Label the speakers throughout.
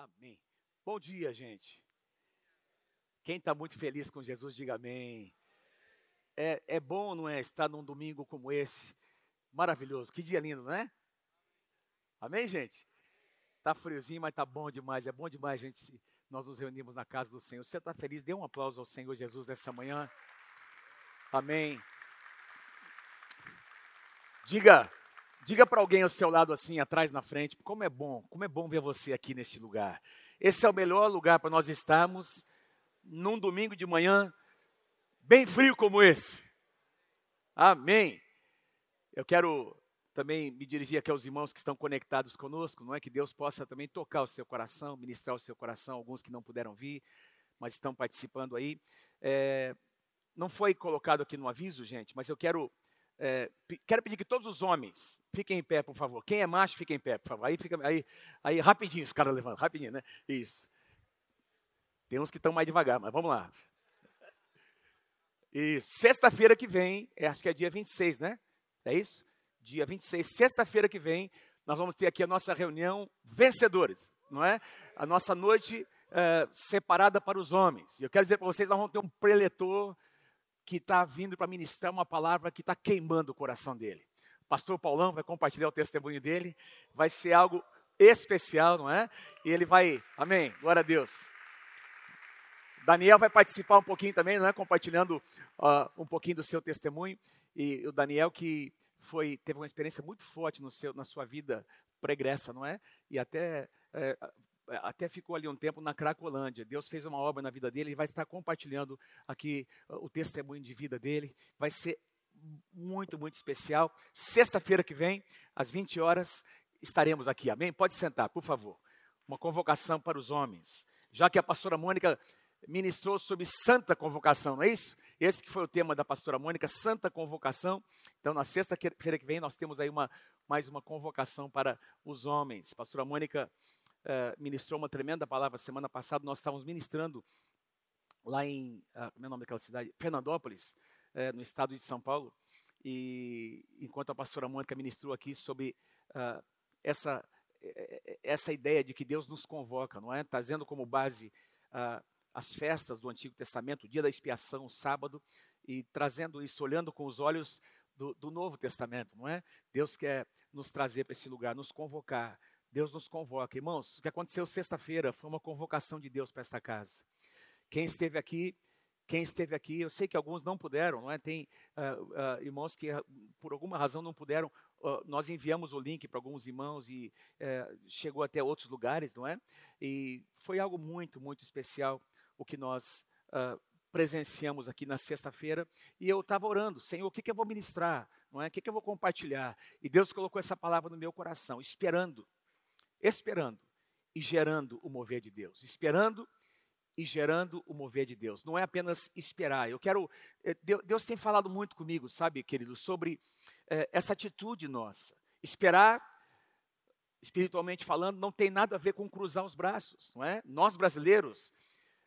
Speaker 1: Amém. Bom dia, gente. Quem está muito feliz com Jesus, diga amém. É, é bom, não é, estar num domingo como esse? Maravilhoso. Que dia lindo, não é? Amém, gente? Tá friozinho, mas tá bom demais. É bom demais, gente, nós nos reunimos na casa do Senhor. Você está feliz? Dê um aplauso ao Senhor Jesus nessa manhã. Amém. Diga, Diga para alguém ao seu lado assim, atrás, na frente, como é bom, como é bom ver você aqui neste lugar. Esse é o melhor lugar para nós estarmos num domingo de manhã bem frio como esse. Amém. Eu quero também me dirigir aqui aos irmãos que estão conectados conosco, não é que Deus possa também tocar o seu coração, ministrar o seu coração, alguns que não puderam vir, mas estão participando aí. É, não foi colocado aqui no aviso, gente, mas eu quero é, quero pedir que todos os homens fiquem em pé, por favor. Quem é macho, fique em pé, por favor. Aí, fica, aí, aí rapidinho, os caras levantam, rapidinho, né? Isso. Tem uns que estão mais devagar, mas vamos lá. E sexta-feira que vem, é, acho que é dia 26, né? É isso? Dia 26, sexta-feira que vem, nós vamos ter aqui a nossa reunião vencedores, não é? A nossa noite é, separada para os homens. Eu quero dizer para vocês, nós vamos ter um preletor que está vindo para ministrar uma palavra que está queimando o coração dele. pastor Paulão vai compartilhar o testemunho dele, vai ser algo especial, não é? E ele vai, amém, glória a Deus. Daniel vai participar um pouquinho também, não é? Compartilhando uh, um pouquinho do seu testemunho. E o Daniel que foi teve uma experiência muito forte no seu, na sua vida pregressa, não é? E até é, até ficou ali um tempo na Cracolândia. Deus fez uma obra na vida dele e vai estar compartilhando aqui o testemunho de vida dele. Vai ser muito, muito especial. Sexta-feira que vem, às 20 horas, estaremos aqui. Amém? Pode sentar, por favor. Uma convocação para os homens. Já que a pastora Mônica ministrou sobre santa convocação, não é isso? Esse que foi o tema da pastora Mônica, santa convocação. Então, na sexta-feira que vem, nós temos aí uma, mais uma convocação para os homens. Pastora Mônica uh, ministrou uma tremenda palavra semana passada. Nós estávamos ministrando lá em, uh, como é o nome daquela cidade? Fernandópolis, uh, no estado de São Paulo. E enquanto a pastora Mônica ministrou aqui sobre uh, essa, essa ideia de que Deus nos convoca, não é? Trazendo como base as festas do Antigo Testamento, o dia da expiação, o sábado, e trazendo isso, olhando com os olhos do, do Novo Testamento, não é? Deus quer nos trazer para esse lugar, nos convocar, Deus nos convoca. Irmãos, o que aconteceu sexta-feira foi uma convocação de Deus para esta casa. Quem esteve aqui, quem esteve aqui, eu sei que alguns não puderam, não é? Tem uh, uh, irmãos que por alguma razão não puderam. Uh, nós enviamos o link para alguns irmãos e eh, chegou até outros lugares, não é? E foi algo muito, muito especial o que nós presenciamos aqui na sexta-feira. E eu estava orando, Senhor, o que, que eu vou ministrar? Não é? O que, que eu vou compartilhar? E Deus colocou essa palavra no meu coração, esperando esperando e gerando o mover de Deus. Esperando e gerando o mover de Deus. Não é apenas esperar. Eu quero. Eh, Deus tem falado muito comigo, sabe, querido, sobre é, essa atitude nossa. Esperar, espiritualmente falando, não tem nada a ver com cruzar os braços, não é? Nós brasileiros,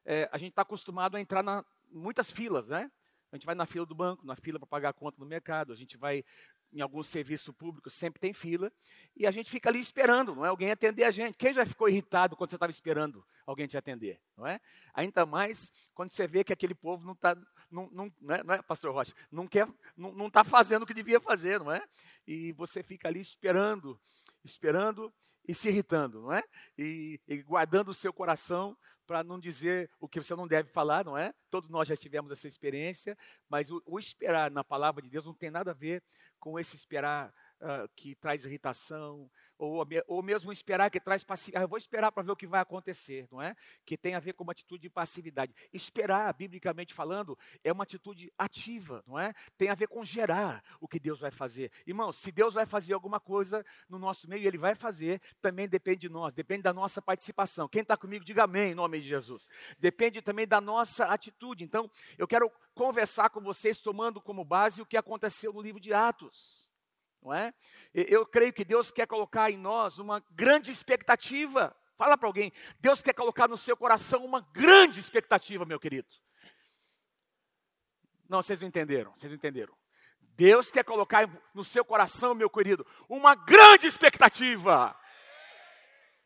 Speaker 1: é, a gente está acostumado a entrar na muitas filas, né? A gente vai na fila do banco, na fila para pagar a conta no mercado, a gente vai em algum serviço público sempre tem fila, e a gente fica ali esperando, não é? Alguém atender a gente. Quem já ficou irritado quando você estava esperando alguém te atender, não é? Ainda mais quando você vê que aquele povo não está, não, não, não, é, não é, pastor Rocha? Não quer, não está fazendo o que devia fazer, não é? E você fica ali esperando, esperando e se irritando, não é? E, e guardando o seu coração para não dizer o que você não deve falar, não é? Todos nós já tivemos essa experiência, mas o, o esperar na palavra de Deus não tem nada a ver com esse esperar uh, que traz irritação, ou, ou mesmo esperar que traz passividade. Ah, eu vou esperar para ver o que vai acontecer, não é? Que tem a ver com uma atitude de passividade. Esperar, biblicamente falando, é uma atitude ativa, não é? Tem a ver com gerar o que Deus vai fazer. Irmão, se Deus vai fazer alguma coisa no nosso meio, Ele vai fazer, também depende de nós, depende da nossa participação. Quem está comigo, diga amém em nome de Jesus. Depende também da nossa atitude. Então, eu quero conversar com vocês tomando como base o que aconteceu no livro de Atos não é? Eu creio que Deus quer colocar em nós uma grande expectativa. Fala para alguém, Deus quer colocar no seu coração uma grande expectativa, meu querido. Não, vocês não entenderam, vocês não entenderam. Deus quer colocar no seu coração, meu querido, uma grande expectativa.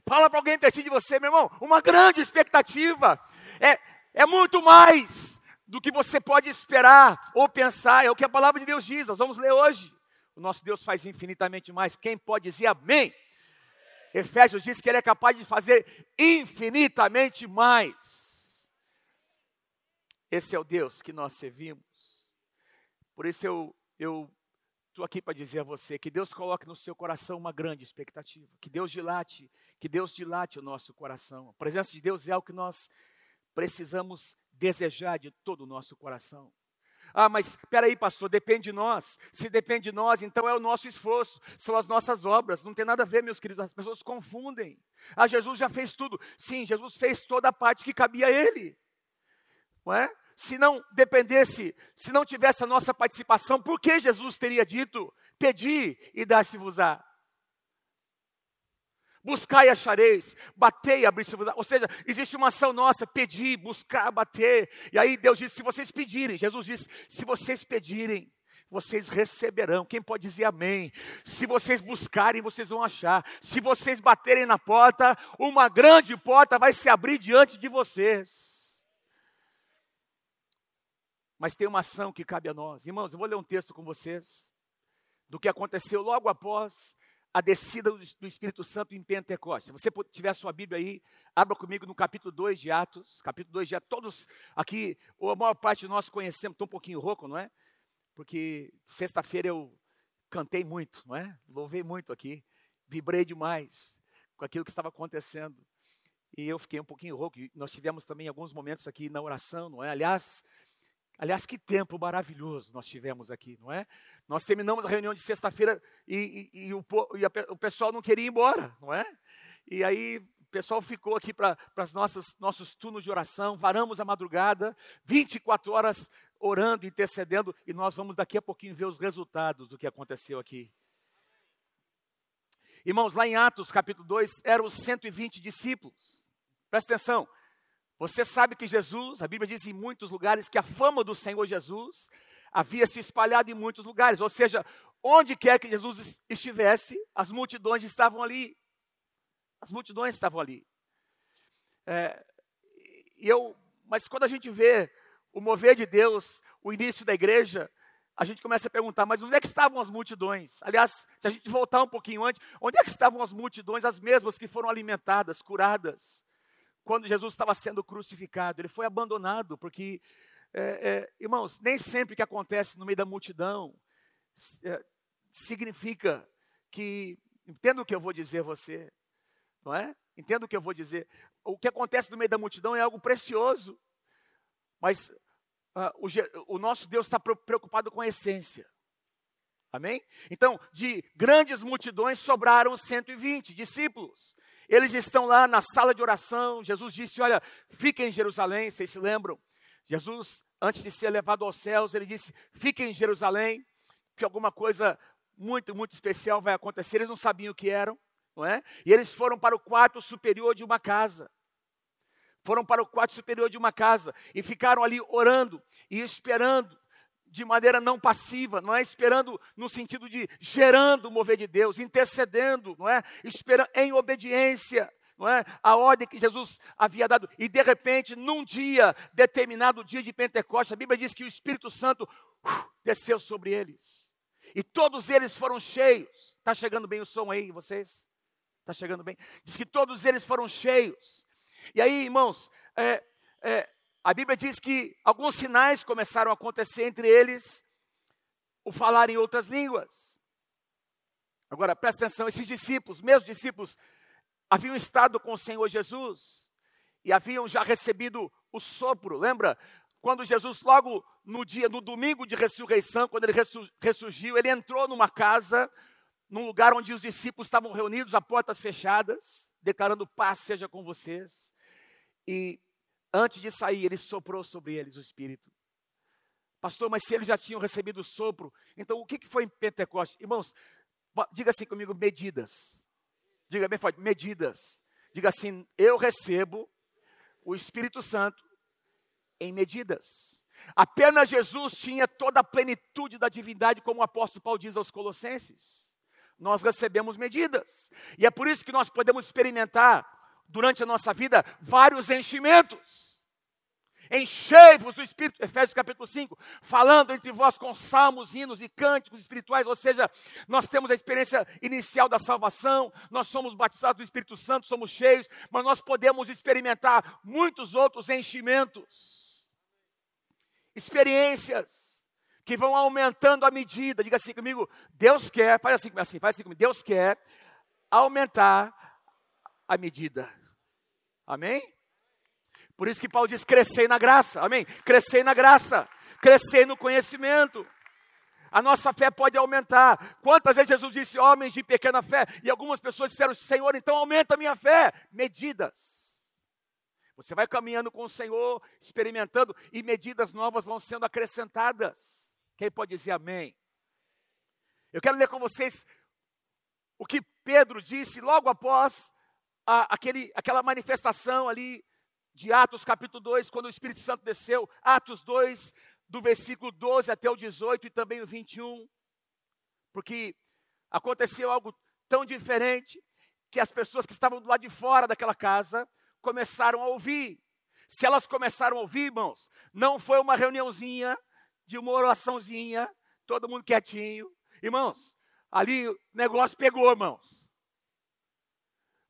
Speaker 1: Fala para alguém pertinho de você, meu irmão, uma grande expectativa. É, é muito mais do que você pode esperar ou pensar, é o que a palavra de Deus diz. Nós vamos ler hoje. O nosso Deus faz infinitamente mais. Quem pode dizer amém? Efésios diz que ele é capaz de fazer infinitamente mais. Esse é o Deus que nós servimos. Por isso eu eu estou aqui para dizer a você que Deus coloque no seu coração uma grande expectativa, que Deus dilate, que Deus dilate o nosso coração. A presença de Deus é o que nós precisamos desejar de todo o nosso coração. Ah, mas espera aí, pastor, depende de nós. Se depende de nós, então é o nosso esforço, são as nossas obras. Não tem nada a ver, meus queridos, as pessoas confundem. Ah, Jesus já fez tudo. Sim, Jesus fez toda a parte que cabia a ele. Não é? Se não dependesse, se não tivesse a nossa participação, por que Jesus teria dito: pedi e dá-se-vos-á? Buscai e achareis, batei e abri-se Ou seja, existe uma ação nossa, pedir, buscar, bater. E aí Deus diz, se vocês pedirem, Jesus diz, se vocês pedirem, vocês receberão. Quem pode dizer amém? Se vocês buscarem, vocês vão achar. Se vocês baterem na porta, uma grande porta vai se abrir diante de vocês. Mas tem uma ação que cabe a nós. Irmãos, eu vou ler um texto com vocês do que aconteceu logo após a descida do Espírito Santo em Pentecostes. Se você tiver sua Bíblia aí, abra comigo no capítulo 2 de Atos. Capítulo 2 de Atos. Todos aqui, ou a maior parte de nós conhecemos, estou um pouquinho rouco, não é? Porque sexta-feira eu cantei muito, não é? Louvei muito aqui. Vibrei demais com aquilo que estava acontecendo. E eu fiquei um pouquinho rouco. Nós tivemos também alguns momentos aqui na oração, não é? Aliás, Aliás, que tempo maravilhoso nós tivemos aqui, não é? Nós terminamos a reunião de sexta-feira e, e, e, o, e a, o, pessoal não queria ir embora, não é? E aí o pessoal ficou aqui para os nossos turnos de oração, varamos a madrugada, 24 horas orando, intercedendo, e nós vamos daqui a pouquinho ver os resultados do que aconteceu aqui. Irmãos, lá em Atos capítulo 2, eram 120 discípulos. Presta atenção, você sabe que Jesus, a Bíblia diz em muitos lugares que a fama do Senhor Jesus havia se espalhado em muitos lugares, ou seja, onde quer que Jesus estivesse, as multidões estavam ali. As multidões estavam ali. É, e eu, mas quando a gente vê o mover de Deus, o início da igreja, a gente começa a perguntar, mas onde é que estavam as multidões? Aliás, se a gente voltar um pouquinho antes, onde é que estavam as multidões, as mesmas que foram alimentadas, curadas? Quando Jesus estava sendo crucificado, ele foi abandonado, porque, é, é, irmãos, nem sempre que acontece no meio da multidão é, significa que, entenda o que eu vou dizer você, não é? Entenda o que eu vou dizer. O que acontece no meio da multidão é algo precioso, mas uh, o, o nosso Deus está preocupado com a essência. Amém? Então, de grandes multidões sobraram 120 discípulos. Eles estão lá na sala de oração. Jesus disse: Olha, fiquem em Jerusalém. Vocês se lembram? Jesus, antes de ser levado aos céus, ele disse: Fiquem em Jerusalém, que alguma coisa muito, muito especial vai acontecer. Eles não sabiam o que eram, não é? E eles foram para o quarto superior de uma casa. Foram para o quarto superior de uma casa e ficaram ali orando e esperando de maneira não passiva, não é esperando no sentido de gerando o mover de Deus, intercedendo, não é? Esperando em obediência, não é? A ordem que Jesus havia dado. E de repente, num dia, determinado dia de Pentecostes, a Bíblia diz que o Espírito Santo uh, desceu sobre eles. E todos eles foram cheios. Está chegando bem o som aí, vocês? Está chegando bem? Diz que todos eles foram cheios. E aí, irmãos, é, é, a Bíblia diz que alguns sinais começaram a acontecer, entre eles o falar em outras línguas. Agora, presta atenção: esses discípulos, meus discípulos, haviam estado com o Senhor Jesus e haviam já recebido o sopro. Lembra? Quando Jesus, logo no dia, no domingo de ressurreição, quando ele ressurgiu, ele entrou numa casa, num lugar onde os discípulos estavam reunidos, a portas fechadas, declarando: paz seja com vocês. E Antes de sair, ele soprou sobre eles o Espírito. Pastor, mas se eles já tinham recebido o sopro, então o que foi em Pentecostes? Irmãos, diga assim comigo: medidas. Diga bem forte: medidas. Diga assim: eu recebo o Espírito Santo em medidas. Apenas Jesus tinha toda a plenitude da divindade, como o apóstolo Paulo diz aos Colossenses. nós recebemos medidas. E é por isso que nós podemos experimentar durante a nossa vida vários enchimentos. Enchei-vos do Espírito, Efésios capítulo 5, falando entre vós com salmos, hinos e cânticos espirituais, ou seja, nós temos a experiência inicial da salvação, nós somos batizados do Espírito Santo, somos cheios, mas nós podemos experimentar muitos outros enchimentos, experiências que vão aumentando à medida. Diga assim comigo, Deus quer, faz assim, assim faz assim comigo, Deus quer aumentar a medida. Amém? Por isso que Paulo diz: crescer na graça, amém? Crescer na graça, crescer no conhecimento. A nossa fé pode aumentar. Quantas vezes Jesus disse, homens de pequena fé? E algumas pessoas disseram, Senhor, então aumenta a minha fé. Medidas. Você vai caminhando com o Senhor, experimentando, e medidas novas vão sendo acrescentadas. Quem pode dizer amém? Eu quero ler com vocês o que Pedro disse logo após a, aquele, aquela manifestação ali de Atos capítulo 2, quando o Espírito Santo desceu, Atos 2, do versículo 12 até o 18 e também o 21, porque aconteceu algo tão diferente que as pessoas que estavam do lado de fora daquela casa começaram a ouvir. Se elas começaram a ouvir, irmãos, não foi uma reuniãozinha, de uma oraçãozinha, todo mundo quietinho. Irmãos, ali o negócio pegou, irmãos.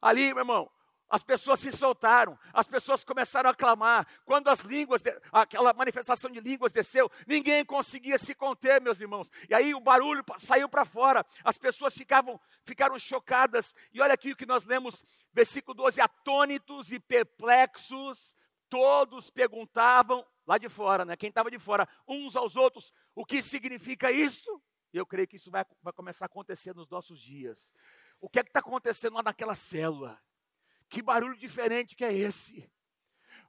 Speaker 1: Ali, meu irmão, as pessoas se soltaram, as pessoas começaram a clamar. Quando as línguas, aquela manifestação de línguas desceu, ninguém conseguia se conter, meus irmãos. E aí o barulho saiu para fora, as pessoas ficavam, ficaram chocadas. E olha aqui o que nós lemos, versículo 12: atônitos e perplexos, todos perguntavam, lá de fora, né? Quem estava de fora, uns aos outros, o que significa isso? E eu creio que isso vai, vai começar a acontecer nos nossos dias. O que é que está acontecendo lá naquela célula? Que barulho diferente que é esse?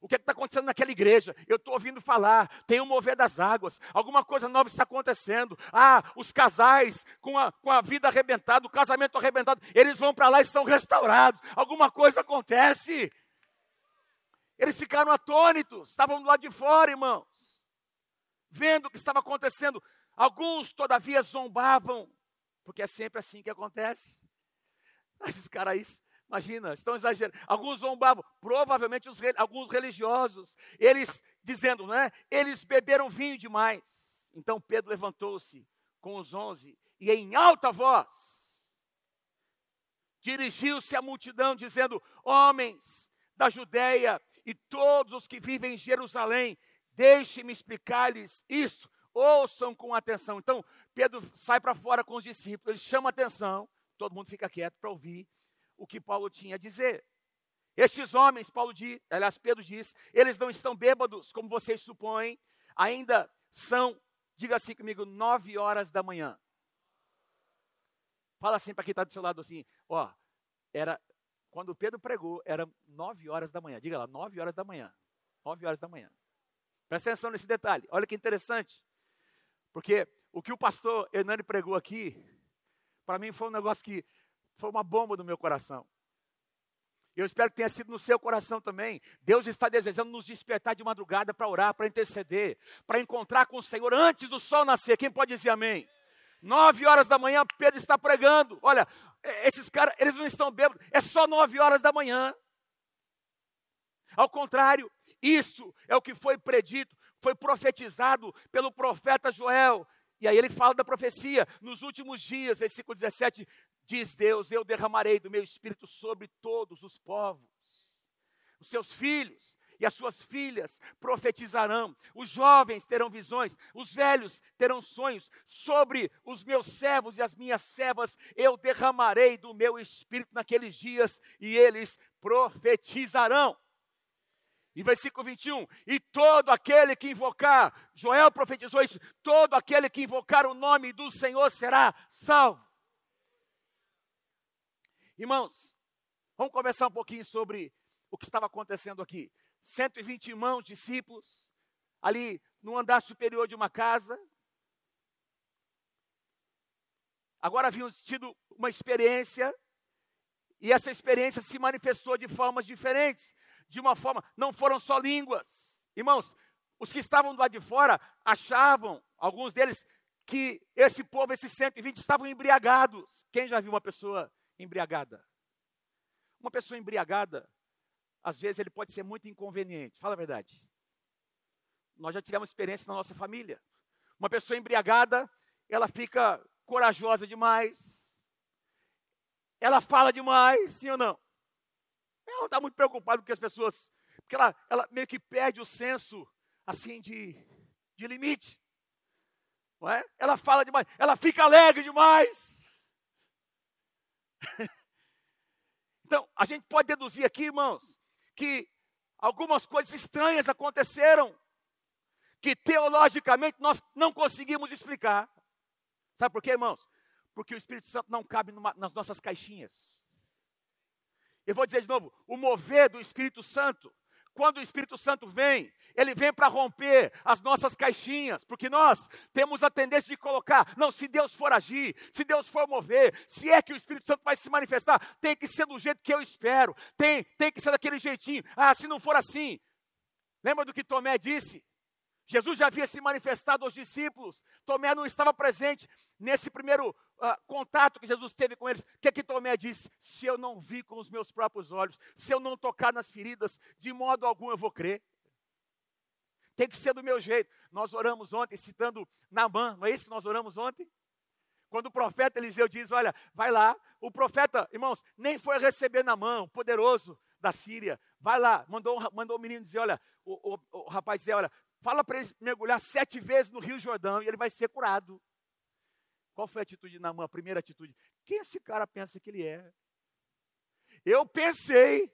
Speaker 1: O que é está acontecendo naquela igreja? Eu estou ouvindo falar, tem um mover das águas, alguma coisa nova está acontecendo. Ah, os casais com a, com a vida arrebentada, o casamento arrebentado, eles vão para lá e são restaurados. Alguma coisa acontece. Eles ficaram atônitos, estavam do lado de fora, irmãos, vendo o que estava acontecendo. Alguns, todavia, zombavam, porque é sempre assim que acontece. Esses caras Imagina, estão exagerando. Alguns zombavam, provavelmente os, alguns religiosos, eles dizendo, não é? Eles beberam vinho demais. Então Pedro levantou-se com os onze e em alta voz dirigiu-se à multidão, dizendo: Homens da Judéia e todos os que vivem em Jerusalém, deixe-me explicar-lhes isto, ouçam com atenção. Então Pedro sai para fora com os discípulos, ele chama atenção, todo mundo fica quieto para ouvir o que Paulo tinha a dizer. Estes homens, Paulo diz, aliás, Pedro diz, eles não estão bêbados, como vocês supõem, ainda são, diga assim comigo, nove horas da manhã. Fala assim para quem está do seu lado assim, ó, era, quando Pedro pregou, era nove horas da manhã. Diga lá, nove horas da manhã. Nove horas da manhã. Presta atenção nesse detalhe. Olha que interessante. Porque o que o pastor Hernani pregou aqui, para mim foi um negócio que foi uma bomba no meu coração. Eu espero que tenha sido no seu coração também. Deus está desejando nos despertar de madrugada para orar, para interceder, para encontrar com o Senhor antes do sol nascer. Quem pode dizer amém? Nove horas da manhã, Pedro está pregando. Olha, esses caras, eles não estão bêbados, é só nove horas da manhã. Ao contrário, isso é o que foi predito, foi profetizado pelo profeta Joel. E aí ele fala da profecia, nos últimos dias, versículo 17, Diz Deus: Eu derramarei do meu espírito sobre todos os povos. Os seus filhos e as suas filhas profetizarão, os jovens terão visões, os velhos terão sonhos. Sobre os meus servos e as minhas servas eu derramarei do meu espírito naqueles dias e eles profetizarão. E versículo 21, e todo aquele que invocar, Joel profetizou isso, todo aquele que invocar o nome do Senhor será salvo. Irmãos, vamos conversar um pouquinho sobre o que estava acontecendo aqui. 120 irmãos, discípulos, ali no andar superior de uma casa. Agora haviam tido uma experiência, e essa experiência se manifestou de formas diferentes. De uma forma, não foram só línguas. Irmãos, os que estavam do lado de fora achavam, alguns deles, que esse povo, esses 120, estavam embriagados. Quem já viu uma pessoa embriagada? Uma pessoa embriagada, às vezes ele pode ser muito inconveniente. Fala a verdade. Nós já tivemos experiência na nossa família. Uma pessoa embriagada, ela fica corajosa demais. Ela fala demais, sim ou não? Ela está muito preocupada com as pessoas. Porque ela, ela meio que perde o senso, assim, de, de limite. Não é? Ela fala demais, ela fica alegre demais. então, a gente pode deduzir aqui, irmãos, que algumas coisas estranhas aconteceram que teologicamente nós não conseguimos explicar. Sabe por quê, irmãos? Porque o Espírito Santo não cabe numa, nas nossas caixinhas. Eu vou dizer de novo: o mover do Espírito Santo, quando o Espírito Santo vem, ele vem para romper as nossas caixinhas, porque nós temos a tendência de colocar, não, se Deus for agir, se Deus for mover, se é que o Espírito Santo vai se manifestar, tem que ser do jeito que eu espero, tem, tem que ser daquele jeitinho. Ah, se não for assim, lembra do que Tomé disse? Jesus já havia se manifestado aos discípulos, Tomé não estava presente nesse primeiro uh, contato que Jesus teve com eles. O que, é que Tomé disse? Se eu não vi com os meus próprios olhos, se eu não tocar nas feridas, de modo algum eu vou crer. Tem que ser do meu jeito. Nós oramos ontem citando Namã, não é isso que nós oramos ontem? Quando o profeta Eliseu diz: Olha, vai lá, o profeta, irmãos, nem foi receber Namã, o poderoso da Síria, vai lá, mandou, mandou o menino dizer: Olha, o, o, o rapaz dizer: Olha, Fala para ele mergulhar sete vezes no Rio Jordão e ele vai ser curado. Qual foi a atitude de Naamã? A primeira atitude. Quem esse cara pensa que ele é? Eu pensei,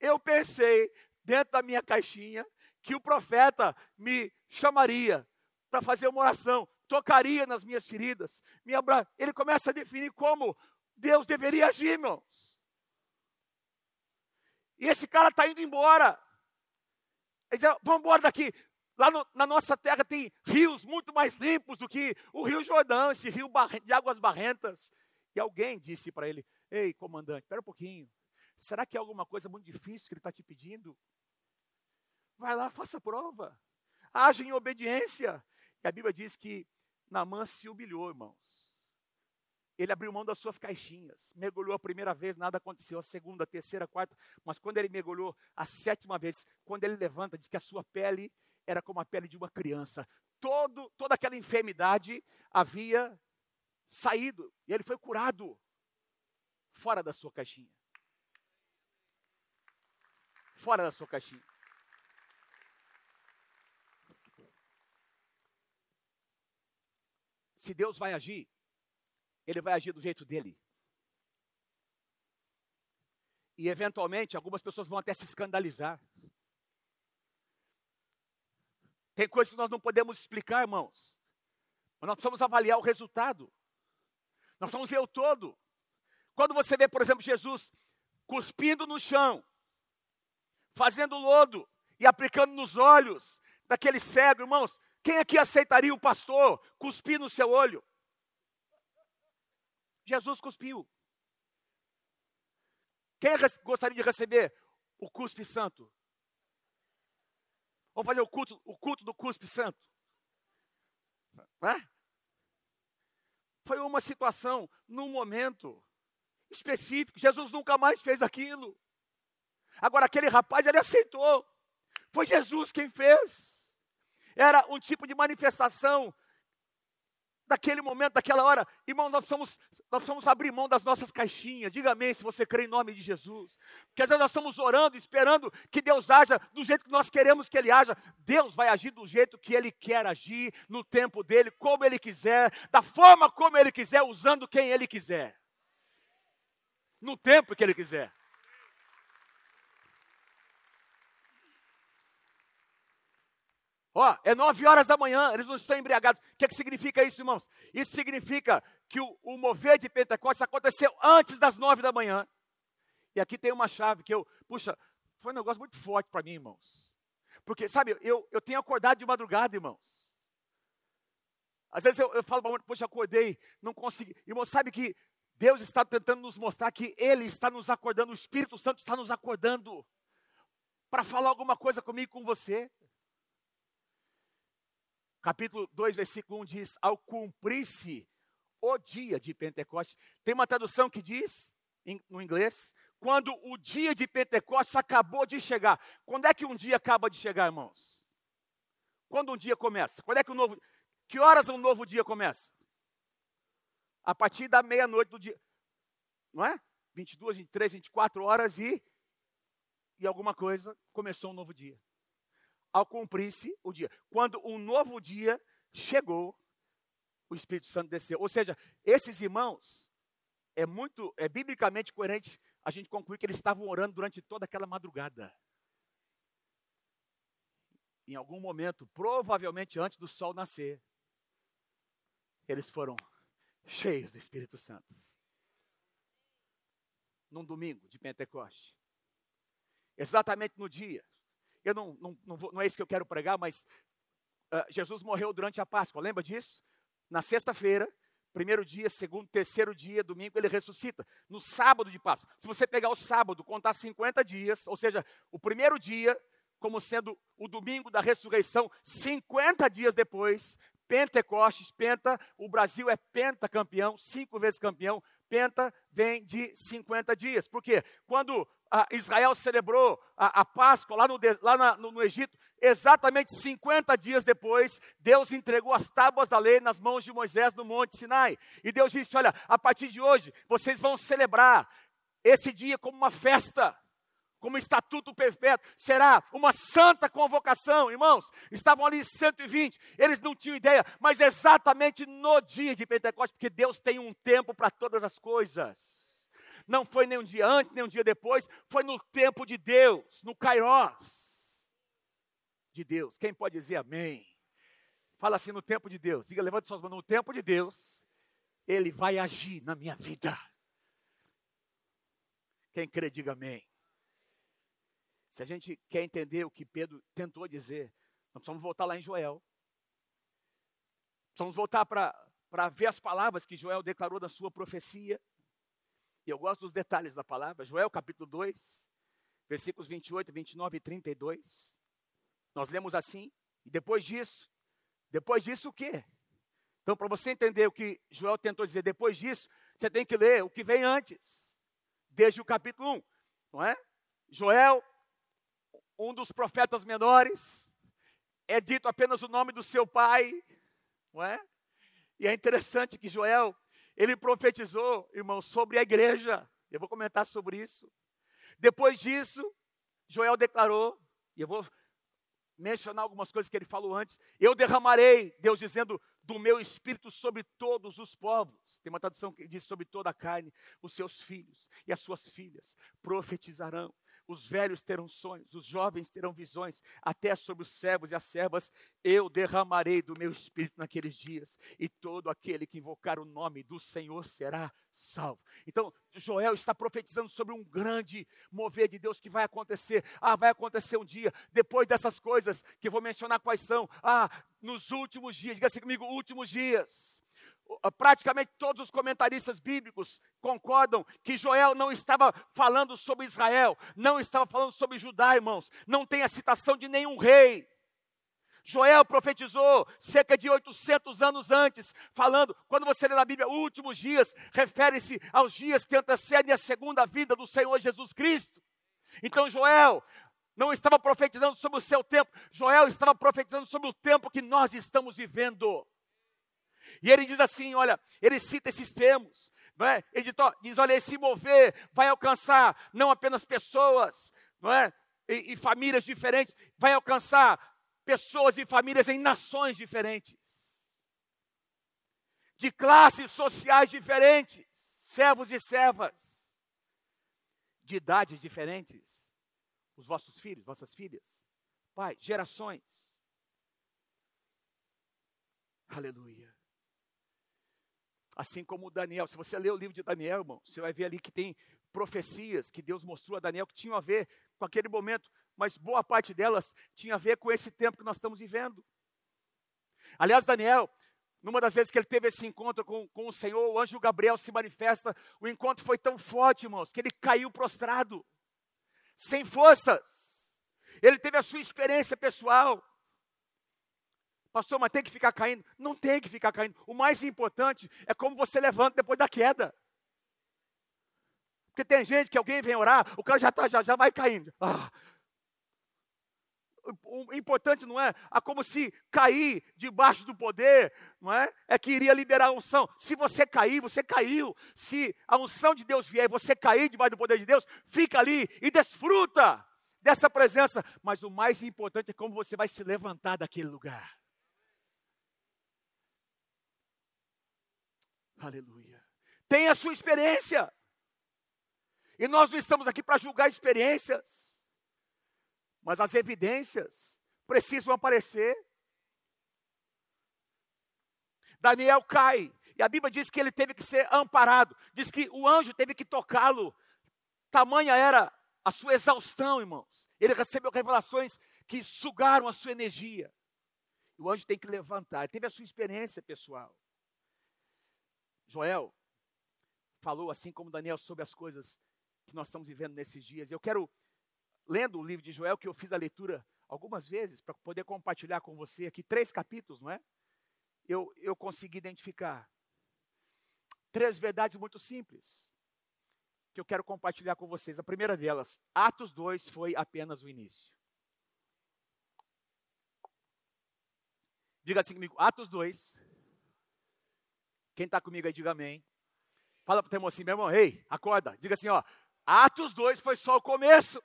Speaker 1: eu pensei dentro da minha caixinha que o profeta me chamaria para fazer uma oração, tocaria nas minhas feridas, me abra... ele começa a definir como Deus deveria agir, irmãos. E esse cara está indo embora. Ele diz, vamos embora daqui. Lá no, na nossa terra tem rios muito mais limpos do que o Rio Jordão, esse rio de águas barrentas. E alguém disse para ele: Ei, comandante, espera um pouquinho. Será que é alguma coisa muito difícil que ele está te pedindo? Vai lá, faça prova. Age em obediência. E a Bíblia diz que Naamã se humilhou, irmãos. Ele abriu mão das suas caixinhas. Mergulhou a primeira vez, nada aconteceu. A segunda, a terceira, a quarta. Mas quando ele mergulhou a sétima vez, quando ele levanta, diz que a sua pele era como a pele de uma criança. Todo, toda aquela enfermidade havia saído. E ele foi curado fora da sua caixinha. Fora da sua caixinha. Se Deus vai agir, ele vai agir do jeito dele. E eventualmente algumas pessoas vão até se escandalizar. Tem coisas que nós não podemos explicar, irmãos. Mas nós precisamos avaliar o resultado. Nós precisamos ver o todo. Quando você vê, por exemplo, Jesus cuspindo no chão, fazendo lodo e aplicando nos olhos daquele cego, irmãos, quem aqui aceitaria o pastor cuspir no seu olho? Jesus cuspiu. Quem gostaria de receber o cuspe santo? Vamos fazer o culto, o culto do cuspe santo. É? Foi uma situação, num momento específico. Jesus nunca mais fez aquilo. Agora, aquele rapaz, ele aceitou. Foi Jesus quem fez. Era um tipo de manifestação daquele momento, daquela hora, irmão, nós precisamos, nós precisamos abrir mão das nossas caixinhas. Diga amém se você crê em nome de Jesus. Porque às vezes nós estamos orando, esperando que Deus haja do jeito que nós queremos que Ele haja. Deus vai agir do jeito que Ele quer agir, no tempo dele, como Ele quiser, da forma como Ele quiser, usando quem Ele quiser. No tempo que Ele quiser. Ó, é nove horas da manhã, eles não estão embriagados. O que, é que significa isso, irmãos? Isso significa que o, o mover de Pentecostes aconteceu antes das nove da manhã. E aqui tem uma chave que eu, puxa, foi um negócio muito forte para mim, irmãos. Porque, sabe, eu, eu tenho acordado de madrugada, irmãos. Às vezes eu, eu falo para poxa, acordei, não consegui. Irmão, sabe que Deus está tentando nos mostrar que Ele está nos acordando, o Espírito Santo está nos acordando para falar alguma coisa comigo com você. Capítulo 2, versículo 1 diz: Ao cumprir-se o dia de Pentecostes. Tem uma tradução que diz, no inglês, quando o dia de Pentecostes acabou de chegar. Quando é que um dia acaba de chegar, irmãos? Quando um dia começa? Quando é que o novo. Que horas um novo dia começa? A partir da meia-noite do dia. Não é? 22, 23, 24 horas e. E alguma coisa começou um novo dia. Ao cumprir-se o dia. Quando um novo dia chegou, o Espírito Santo desceu. Ou seja, esses irmãos, é muito, é biblicamente coerente a gente concluir que eles estavam orando durante toda aquela madrugada. Em algum momento, provavelmente antes do sol nascer, eles foram cheios do Espírito Santo. Num domingo de Pentecoste. Exatamente no dia. Eu não, não, não, vou, não é isso que eu quero pregar, mas uh, Jesus morreu durante a Páscoa, lembra disso? Na sexta-feira, primeiro dia, segundo, terceiro dia, domingo, ele ressuscita. No sábado de Páscoa. Se você pegar o sábado, contar 50 dias, ou seja, o primeiro dia, como sendo o domingo da ressurreição, 50 dias depois, Pentecostes, Penta, o Brasil é pentacampeão, cinco vezes campeão. Penta vem de 50 dias. Por quê? Quando Israel celebrou a, a Páscoa lá, no, lá na, no, no Egito, exatamente 50 dias depois, Deus entregou as tábuas da lei nas mãos de Moisés no Monte Sinai. E Deus disse: Olha, a partir de hoje, vocês vão celebrar esse dia como uma festa como estatuto perpétuo, será uma santa convocação, irmãos. Estavam ali 120, eles não tinham ideia, mas exatamente no dia de Pentecostes, porque Deus tem um tempo para todas as coisas não foi nem um dia antes, nem um dia depois, foi no tempo de Deus, no Kairos de Deus. Quem pode dizer amém? Fala assim no tempo de Deus. Diga, levante suas mãos. No tempo de Deus, Ele vai agir na minha vida. Quem crê, diga amém. Se a gente quer entender o que Pedro tentou dizer, nós precisamos voltar lá em Joel. Precisamos voltar para ver as palavras que Joel declarou na sua profecia. E eu gosto dos detalhes da palavra. Joel capítulo 2, versículos 28, 29 e 32. Nós lemos assim, e depois disso, depois disso o quê? Então, para você entender o que Joel tentou dizer depois disso, você tem que ler o que vem antes, desde o capítulo 1, não é? Joel, um dos profetas menores, é dito apenas o nome do seu pai, não é? E é interessante que Joel, ele profetizou, irmão, sobre a igreja. Eu vou comentar sobre isso. Depois disso, Joel declarou, e eu vou mencionar algumas coisas que ele falou antes. Eu derramarei, Deus dizendo, do meu espírito sobre todos os povos. Tem uma tradução que diz sobre toda a carne. Os seus filhos e as suas filhas profetizarão os velhos terão sonhos, os jovens terão visões, até sobre os servos e as servas eu derramarei do meu espírito naqueles dias, e todo aquele que invocar o nome do Senhor será salvo. Então, Joel está profetizando sobre um grande mover de Deus que vai acontecer. Ah, vai acontecer um dia, depois dessas coisas que eu vou mencionar quais são. Ah, nos últimos dias, diga assim comigo, últimos dias praticamente todos os comentaristas bíblicos concordam que Joel não estava falando sobre Israel, não estava falando sobre Judá, irmãos. Não tem a citação de nenhum rei. Joel profetizou cerca de 800 anos antes, falando, quando você lê na Bíblia, últimos dias, refere-se aos dias que antecedem a segunda vida do Senhor Jesus Cristo. Então Joel não estava profetizando sobre o seu tempo, Joel estava profetizando sobre o tempo que nós estamos vivendo. E ele diz assim: olha, ele cita esses termos. Não é? Ele diz, olha, esse mover vai alcançar não apenas pessoas, não é? E, e famílias diferentes, vai alcançar pessoas e famílias em nações diferentes, de classes sociais diferentes, servos e servas, de idades diferentes, os vossos filhos, vossas filhas, pai, gerações. Aleluia. Assim como Daniel. Se você ler o livro de Daniel, irmão, você vai ver ali que tem profecias que Deus mostrou a Daniel que tinham a ver com aquele momento, mas boa parte delas tinha a ver com esse tempo que nós estamos vivendo. Aliás, Daniel, numa das vezes que ele teve esse encontro com, com o Senhor, o anjo Gabriel se manifesta. O encontro foi tão forte, irmãos, que ele caiu prostrado, sem forças. Ele teve a sua experiência pessoal. Pastor, mas tem que ficar caindo? Não tem que ficar caindo. O mais importante é como você levanta depois da queda. Porque tem gente que alguém vem orar, o cara já, tá, já, já vai caindo. Ah. O importante não é a como se cair debaixo do poder, não é? É que iria liberar a unção. Se você cair, você caiu. Se a unção de Deus vier e você cair debaixo do poder de Deus, fica ali e desfruta dessa presença. Mas o mais importante é como você vai se levantar daquele lugar. Aleluia. Tenha a sua experiência. E nós não estamos aqui para julgar experiências, mas as evidências precisam aparecer. Daniel cai, e a Bíblia diz que ele teve que ser amparado, diz que o anjo teve que tocá-lo. Tamanha era a sua exaustão, irmãos. Ele recebeu revelações que sugaram a sua energia. O anjo tem que levantar, ele teve a sua experiência pessoal. Joel falou assim como Daniel sobre as coisas que nós estamos vivendo nesses dias. Eu quero, lendo o livro de Joel, que eu fiz a leitura algumas vezes, para poder compartilhar com você aqui, três capítulos, não é? Eu, eu consegui identificar três verdades muito simples que eu quero compartilhar com vocês. A primeira delas, Atos 2 foi apenas o início. Diga assim comigo, Atos 2. Quem está comigo aí, diga amém. Fala para o teu irmão assim, meu irmão, ei, acorda. Diga assim, ó, Atos 2 foi só o começo.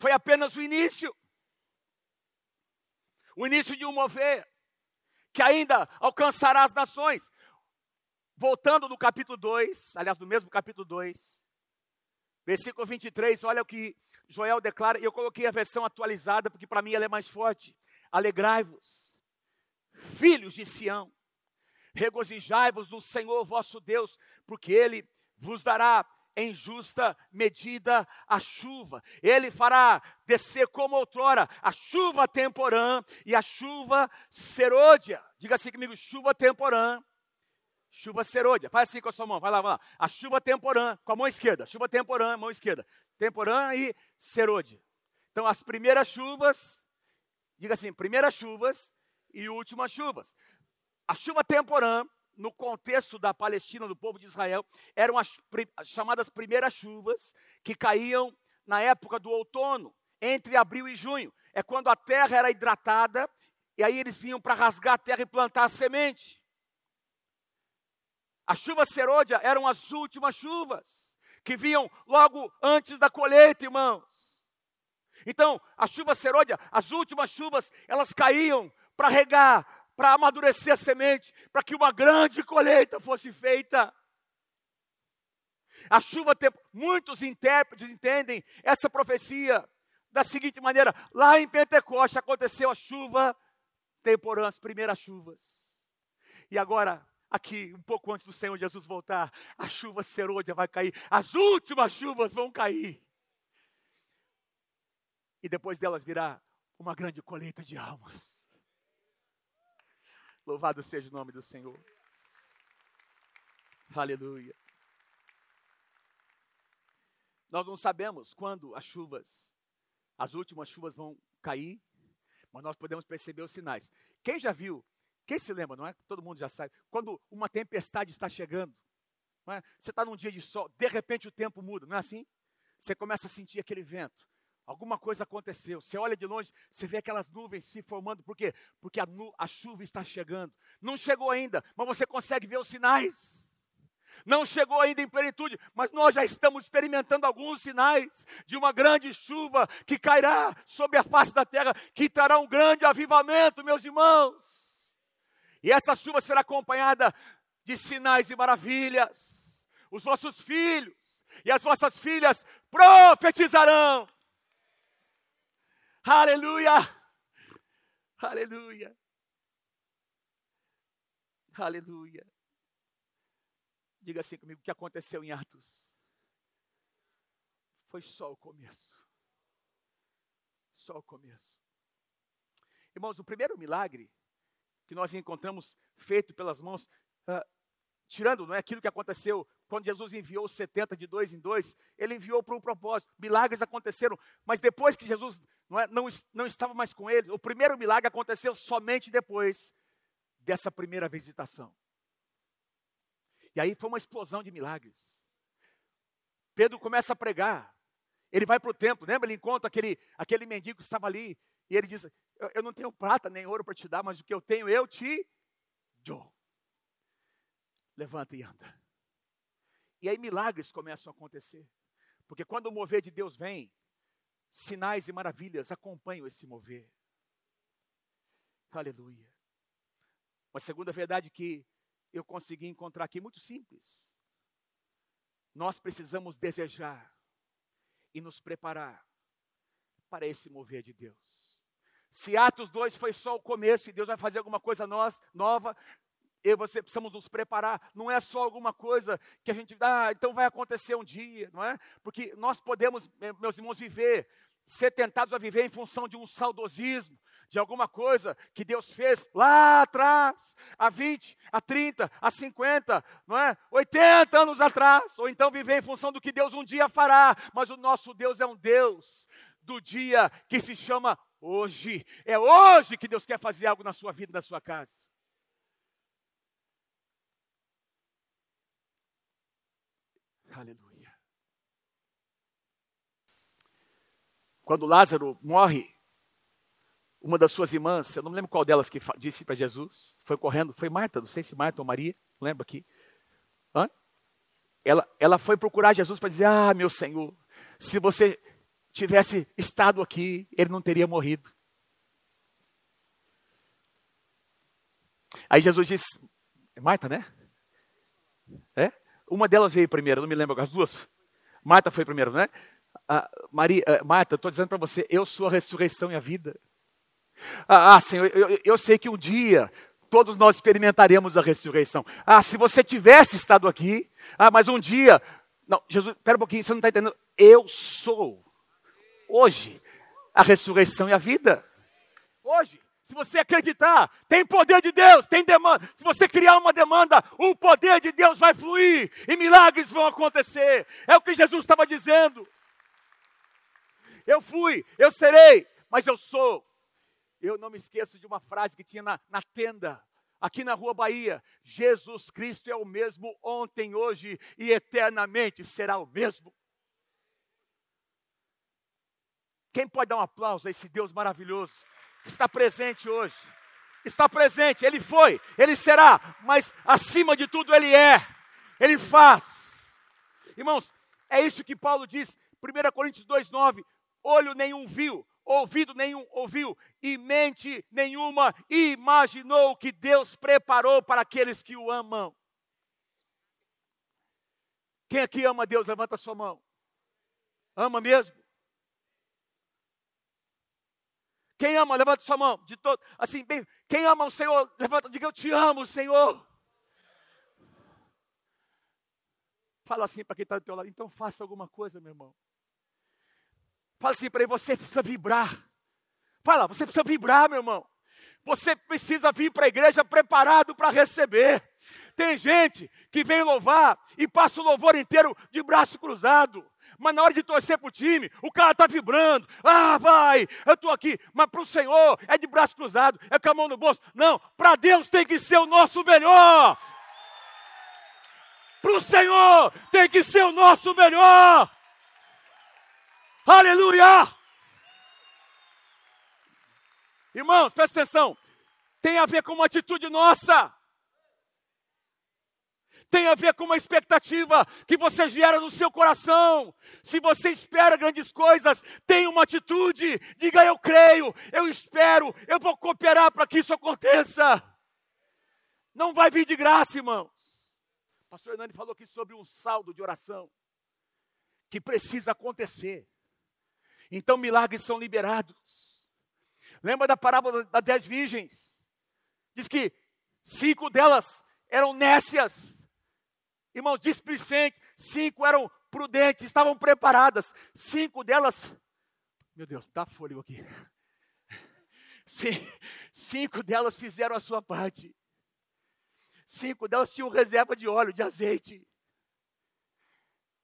Speaker 1: Foi apenas o início. O início de um mover que ainda alcançará as nações. Voltando no capítulo 2, aliás, no mesmo capítulo 2, versículo 23, olha o que Joel declara, e eu coloquei a versão atualizada, porque para mim ela é mais forte. Alegrai-vos, filhos de Sião, regozijai-vos no Senhor vosso Deus, porque Ele vos dará em justa medida a chuva. Ele fará descer como outrora a chuva temporã e a chuva serôdia. Diga assim comigo: chuva temporã, chuva serôdia. Faz assim com a sua mão, vai lá, vai lá. A chuva temporã, com a mão esquerda. Chuva temporã, mão esquerda. Temporã e serôdia. Então, as primeiras chuvas, diga assim: primeiras chuvas e últimas chuvas. A chuva temporã no contexto da Palestina, do povo de Israel, eram as chamadas primeiras chuvas que caíam na época do outono, entre abril e junho. É quando a terra era hidratada e aí eles vinham para rasgar a terra e plantar a semente. As chuvas serôdia eram as últimas chuvas que vinham logo antes da colheita, irmãos. Então, a chuva serôdia, as últimas chuvas, elas caíam para regar para amadurecer a semente, para que uma grande colheita fosse feita. A chuva tem, muitos intérpretes entendem essa profecia da seguinte maneira: lá em Pentecoste aconteceu a chuva temporã, as primeiras chuvas. E agora, aqui, um pouco antes do Senhor Jesus voltar, a chuva serôdia vai cair, as últimas chuvas vão cair. E depois delas virá uma grande colheita de almas. Louvado seja o nome do Senhor. Aleluia. Nós não sabemos quando as chuvas, as últimas chuvas vão cair, mas nós podemos perceber os sinais. Quem já viu, quem se lembra, não é? Todo mundo já sabe. Quando uma tempestade está chegando, é? você está num dia de sol, de repente o tempo muda, não é assim? Você começa a sentir aquele vento. Alguma coisa aconteceu. Você olha de longe, você vê aquelas nuvens se formando. Por quê? Porque a, nu, a chuva está chegando. Não chegou ainda, mas você consegue ver os sinais. Não chegou ainda em plenitude, mas nós já estamos experimentando alguns sinais de uma grande chuva que cairá sobre a face da terra, que trará um grande avivamento, meus irmãos. E essa chuva será acompanhada de sinais e maravilhas. Os vossos filhos e as vossas filhas profetizarão. Aleluia! Aleluia! Aleluia! Diga assim comigo: o que aconteceu em Atos foi só o começo. Só o começo. Irmãos, o primeiro milagre que nós encontramos feito pelas mãos, uh, tirando não é aquilo que aconteceu quando Jesus enviou os 70 de dois em dois, ele enviou para um propósito. Milagres aconteceram, mas depois que Jesus não, é, não, não estava mais com eles, o primeiro milagre aconteceu somente depois dessa primeira visitação. E aí foi uma explosão de milagres. Pedro começa a pregar. Ele vai para o templo, lembra? Ele encontra aquele, aquele mendigo que estava ali. E ele diz: eu, eu não tenho prata nem ouro para te dar, mas o que eu tenho eu te dou. Levanta e anda. E aí milagres começam a acontecer. Porque quando o mover de Deus vem, sinais e maravilhas acompanham esse mover. Aleluia. Uma segunda verdade que eu consegui encontrar aqui, muito simples. Nós precisamos desejar e nos preparar para esse mover de Deus. Se Atos 2 foi só o começo e Deus vai fazer alguma coisa nova, eu e você precisamos nos preparar. Não é só alguma coisa que a gente, ah, então vai acontecer um dia, não é? Porque nós podemos, meus irmãos, viver, ser tentados a viver em função de um saudosismo, de alguma coisa que Deus fez lá atrás, há 20, há 30, há 50, não é? 80 anos atrás, ou então viver em função do que Deus um dia fará, mas o nosso Deus é um Deus do dia que se chama hoje. É hoje que Deus quer fazer algo na sua vida, na sua casa. Aleluia. Quando Lázaro morre, uma das suas irmãs, eu não me lembro qual delas que disse para Jesus, foi correndo, foi Marta, não sei se Marta ou Maria, lembra aqui. Hã? Ela, ela foi procurar Jesus para dizer: Ah, meu Senhor, se você tivesse estado aqui, ele não teria morrido. Aí Jesus disse: é Marta, né? Uma delas veio primeiro, não me lembro, as duas. Marta foi primeiro, né? Ah, Maria, ah, Marta, estou dizendo para você, eu sou a ressurreição e a vida. Ah, ah Senhor, eu, eu, eu sei que um dia todos nós experimentaremos a ressurreição. Ah, se você tivesse estado aqui, ah, mas um dia. Não, Jesus, espera um pouquinho, você não está entendendo. Eu sou, hoje, a ressurreição e a vida. Hoje. Se você acreditar, tem poder de Deus, tem demanda. Se você criar uma demanda, o poder de Deus vai fluir e milagres vão acontecer. É o que Jesus estava dizendo. Eu fui, eu serei, mas eu sou. Eu não me esqueço de uma frase que tinha na, na tenda, aqui na Rua Bahia: Jesus Cristo é o mesmo ontem, hoje e eternamente será o mesmo. Quem pode dar um aplauso a esse Deus maravilhoso está presente hoje? Está presente, Ele foi, Ele será, mas acima de tudo Ele é, Ele faz. Irmãos, é isso que Paulo diz, 1 Coríntios 2,9: olho nenhum viu, ouvido nenhum ouviu, e mente nenhuma imaginou que Deus preparou para aqueles que o amam. Quem aqui ama Deus, levanta a sua mão. Ama mesmo? Quem ama, levanta sua mão. De todo, assim, bem, quem ama o Senhor, levanta, diga eu te amo, Senhor. Fala assim para quem está do teu lado, então faça alguma coisa, meu irmão. Fala assim para ele, você precisa vibrar. Fala, você precisa vibrar, meu irmão. Você precisa vir para a igreja preparado para receber. Tem gente que vem louvar e passa o louvor inteiro de braço cruzado. Mas na hora de torcer para o time, o cara está vibrando. Ah, vai, eu estou aqui. Mas para o Senhor é de braço cruzado, é com a mão no bolso. Não, para Deus tem que ser o nosso melhor. Para o Senhor tem que ser o nosso melhor. Aleluia! Irmãos, presta atenção. Tem a ver com uma atitude nossa. Tem a ver com uma expectativa que você gera no seu coração. Se você espera grandes coisas, tenha uma atitude. Diga: Eu creio, eu espero, eu vou cooperar para que isso aconteça. Não vai vir de graça, irmãos. O pastor Hernani falou aqui sobre um saldo de oração que precisa acontecer. Então milagres são liberados. Lembra da parábola das dez virgens? Diz que cinco delas eram nécias, irmãos, displicentes, cinco eram prudentes, estavam preparadas, cinco delas, meu Deus, dá fôlego aqui. Cinco delas fizeram a sua parte. Cinco delas tinham reserva de óleo, de azeite.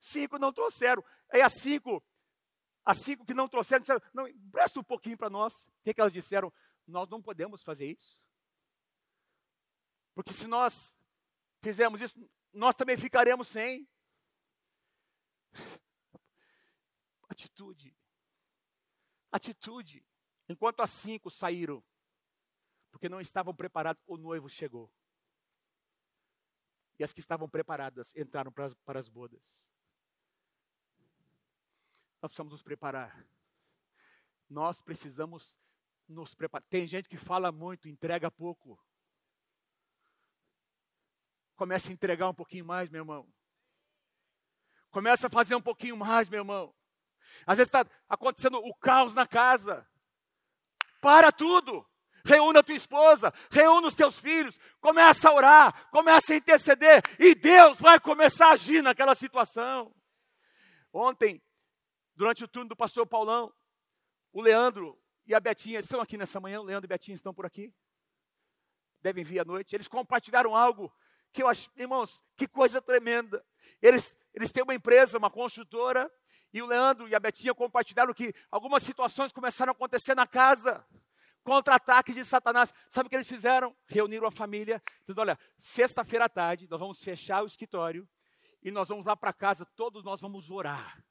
Speaker 1: Cinco não trouxeram. Aí as cinco, as cinco que não trouxeram, disseram, não, presta um pouquinho para nós. O que, que elas disseram? Nós não podemos fazer isso. Porque se nós fizermos isso, nós também ficaremos sem. Atitude. Atitude. Enquanto as cinco saíram, porque não estavam preparados, o noivo chegou. E as que estavam preparadas entraram para, para as bodas. Nós precisamos nos preparar. Nós precisamos nos preparar. Tem gente que fala muito, entrega pouco. Comece a entregar um pouquinho mais, meu irmão. Começa a fazer um pouquinho mais, meu irmão. Às vezes está acontecendo o caos na casa. Para tudo. Reúna a tua esposa, reúna os teus filhos, começa a orar, começa a interceder, e Deus vai começar a agir naquela situação. Ontem, durante o turno do pastor Paulão, o Leandro e a Betinha estão aqui nessa manhã, o Leandro e a Betinha estão por aqui. Devem vir à noite. Eles compartilharam algo que eu acho, irmãos, que coisa tremenda. Eles, eles têm uma empresa, uma construtora, e o Leandro e a Betinha compartilharam que algumas situações começaram a acontecer na casa contra-ataque de Satanás. Sabe o que eles fizeram? Reuniram a família, dizendo: olha, sexta-feira à tarde, nós vamos fechar o escritório e nós vamos lá para casa, todos nós vamos orar.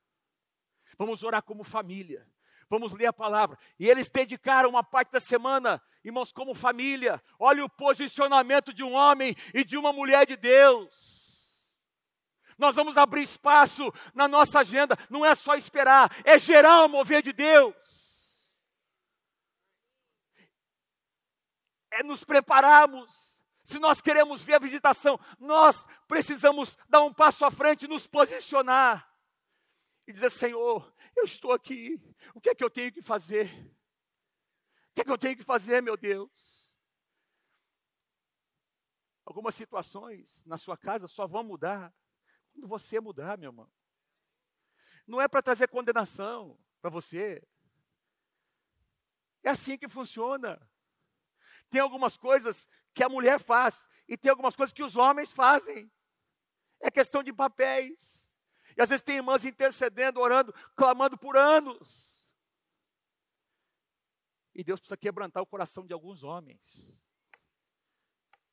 Speaker 1: Vamos orar como família. Vamos ler a palavra. E eles dedicaram uma parte da semana, irmãos, como família. Olha o posicionamento de um homem e de uma mulher de Deus. Nós vamos abrir espaço na nossa agenda. Não é só esperar, é gerar o mover de Deus. é nos prepararmos. Se nós queremos ver a visitação, nós precisamos dar um passo à frente, nos posicionar e dizer: Senhor, eu estou aqui, o que é que eu tenho que fazer? O que é que eu tenho que fazer, meu Deus? Algumas situações na sua casa só vão mudar quando você mudar, meu irmão. Não é para trazer condenação para você. É assim que funciona. Tem algumas coisas que a mulher faz e tem algumas coisas que os homens fazem. É questão de papéis. E às vezes tem irmãs intercedendo, orando, clamando por anos. E Deus precisa quebrantar o coração de alguns homens.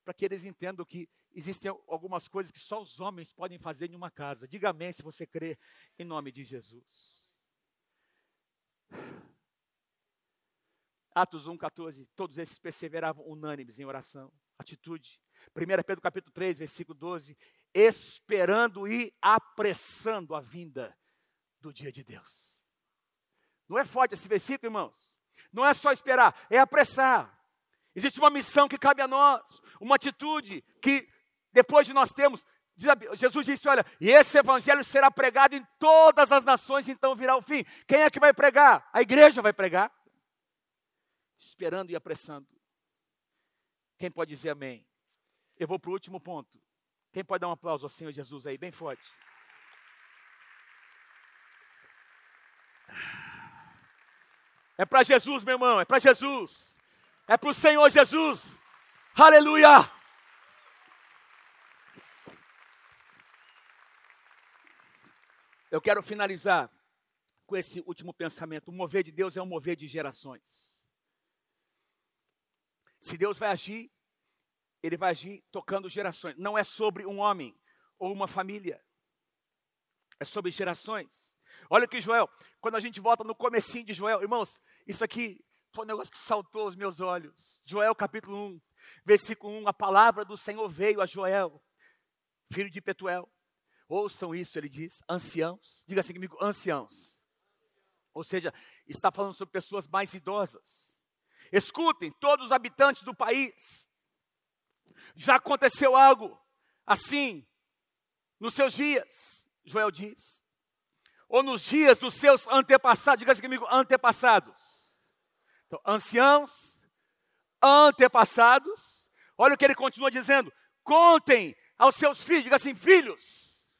Speaker 1: Para que eles entendam que existem algumas coisas que só os homens podem fazer em uma casa. Diga amém se você crê em nome de Jesus. Atos 1, 14, todos esses perseveravam unânimes em oração, atitude. 1 Pedro capítulo 3, versículo 12, esperando e apressando a vinda do dia de Deus. Não é forte esse versículo, irmãos? Não é só esperar, é apressar. Existe uma missão que cabe a nós, uma atitude que depois de nós termos, Jesus disse: Olha, e esse evangelho será pregado em todas as nações, então virá o fim. Quem é que vai pregar? A igreja vai pregar esperando e apressando. Quem pode dizer amém? Eu vou para o último ponto. Quem pode dar um aplauso ao Senhor Jesus aí, bem forte? É para Jesus, meu irmão, é para Jesus. É para o Senhor Jesus. Aleluia! Eu quero finalizar com esse último pensamento. O mover de Deus é um mover de gerações. Se Deus vai agir, ele vai agir tocando gerações. Não é sobre um homem ou uma família. É sobre gerações. Olha que Joel, quando a gente volta no comecinho de Joel, irmãos, isso aqui foi um negócio que saltou aos meus olhos. Joel capítulo 1, versículo 1, a palavra do Senhor veio a Joel, filho de Petuel. Ouçam isso, ele diz, anciãos. Diga assim comigo, anciãos. Ou seja, está falando sobre pessoas mais idosas Escutem, todos os habitantes do país. Já aconteceu algo assim nos seus dias, Joel diz. Ou nos dias dos seus antepassados, diga assim comigo, antepassados. Então, anciãos, antepassados. Olha o que ele continua dizendo. Contem aos seus filhos, diga assim, filhos.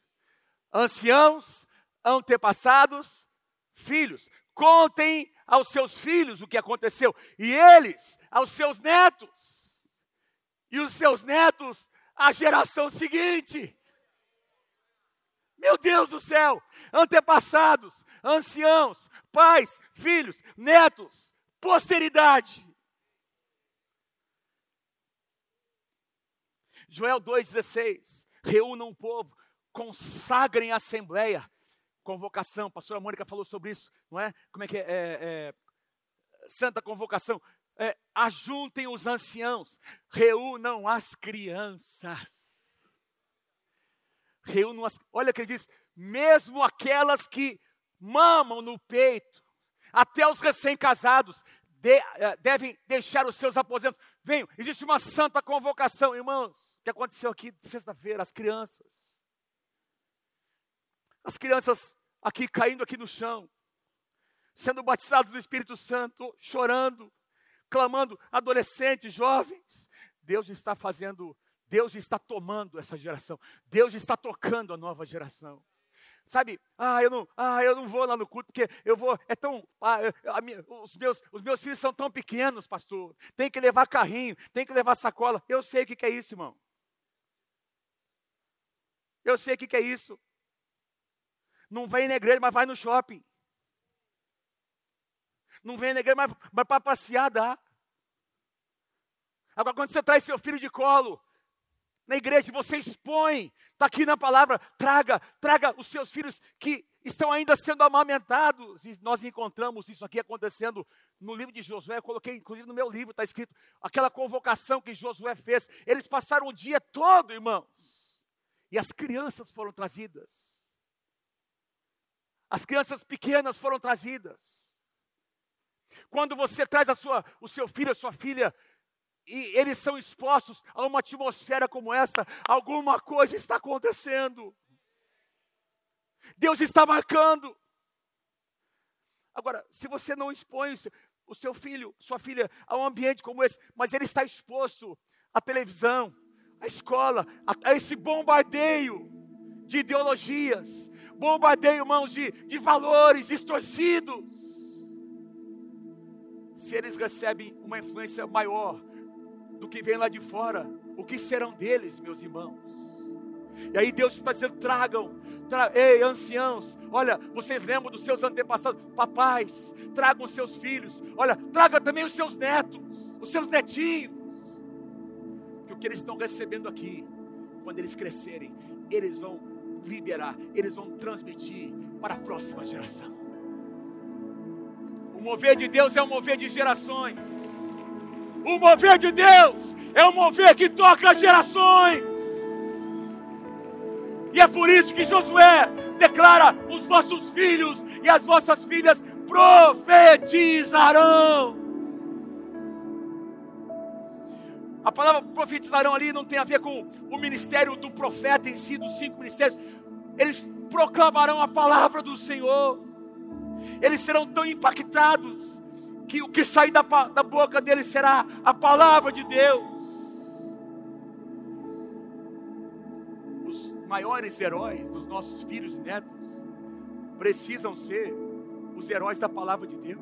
Speaker 1: Anciãos, antepassados, filhos. Contem aos seus filhos o que aconteceu, e eles aos seus netos, e os seus netos à geração seguinte. Meu Deus do céu! Antepassados, anciãos, pais, filhos, netos, posteridade. Joel 2,16. Reúnam o povo, consagrem a assembleia. Convocação, a pastora Mônica falou sobre isso, não é? Como é que é? é, é santa convocação. É, ajuntem os anciãos, reúnam as crianças. Reúnam as. Olha que ele diz: mesmo aquelas que mamam no peito, até os recém-casados de, é, devem deixar os seus aposentos. Venham, existe uma santa convocação, irmãos que aconteceu aqui sexta-feira, as crianças. As crianças aqui caindo aqui no chão, sendo batizados do Espírito Santo, chorando, clamando, adolescentes, jovens. Deus está fazendo, Deus está tomando essa geração. Deus está tocando a nova geração. Sabe, ah, eu não, ah, eu não vou lá no culto porque eu vou, é tão, ah, minha, os, meus, os meus filhos são tão pequenos, pastor. Tem que levar carrinho, tem que levar sacola. Eu sei o que, que é isso, irmão. Eu sei o que, que é isso. Não vem na igreja, mas vai no shopping. Não vem na igreja, mas, mas para passear dá. Agora, quando você traz seu filho de colo na igreja, você expõe, está aqui na palavra, traga, traga os seus filhos que estão ainda sendo amamentados. E nós encontramos isso aqui acontecendo no livro de Josué. Eu coloquei, inclusive, no meu livro, está escrito aquela convocação que Josué fez. Eles passaram o dia todo, irmãos e as crianças foram trazidas. As crianças pequenas foram trazidas. Quando você traz a sua, o seu filho, a sua filha, e eles são expostos a uma atmosfera como essa, alguma coisa está acontecendo. Deus está marcando. Agora, se você não expõe o seu, filho, sua filha, a um ambiente como esse, mas ele está exposto à televisão, a escola, a, a esse bombardeio de ideologias, bombardeio, irmãos, de, de valores distorcidos. Se eles recebem uma influência maior do que vem lá de fora, o que serão deles, meus irmãos? E aí Deus está dizendo: tragam, tra ei, anciãos, olha, vocês lembram dos seus antepassados, papais, tragam os seus filhos, olha, traga também os seus netos, os seus netinhos o que eles estão recebendo aqui, quando eles crescerem, eles vão liberar, eles vão transmitir para a próxima geração. O mover de Deus é um mover de gerações. O mover de Deus é um mover que toca gerações. E é por isso que Josué declara: os vossos filhos e as vossas filhas profetizarão. A palavra profetizarão ali não tem a ver com o ministério do profeta em si, dos cinco ministérios. Eles proclamarão a palavra do Senhor. Eles serão tão impactados que o que sair da, da boca deles será a palavra de Deus. Os maiores heróis dos nossos filhos e netos precisam ser os heróis da palavra de Deus.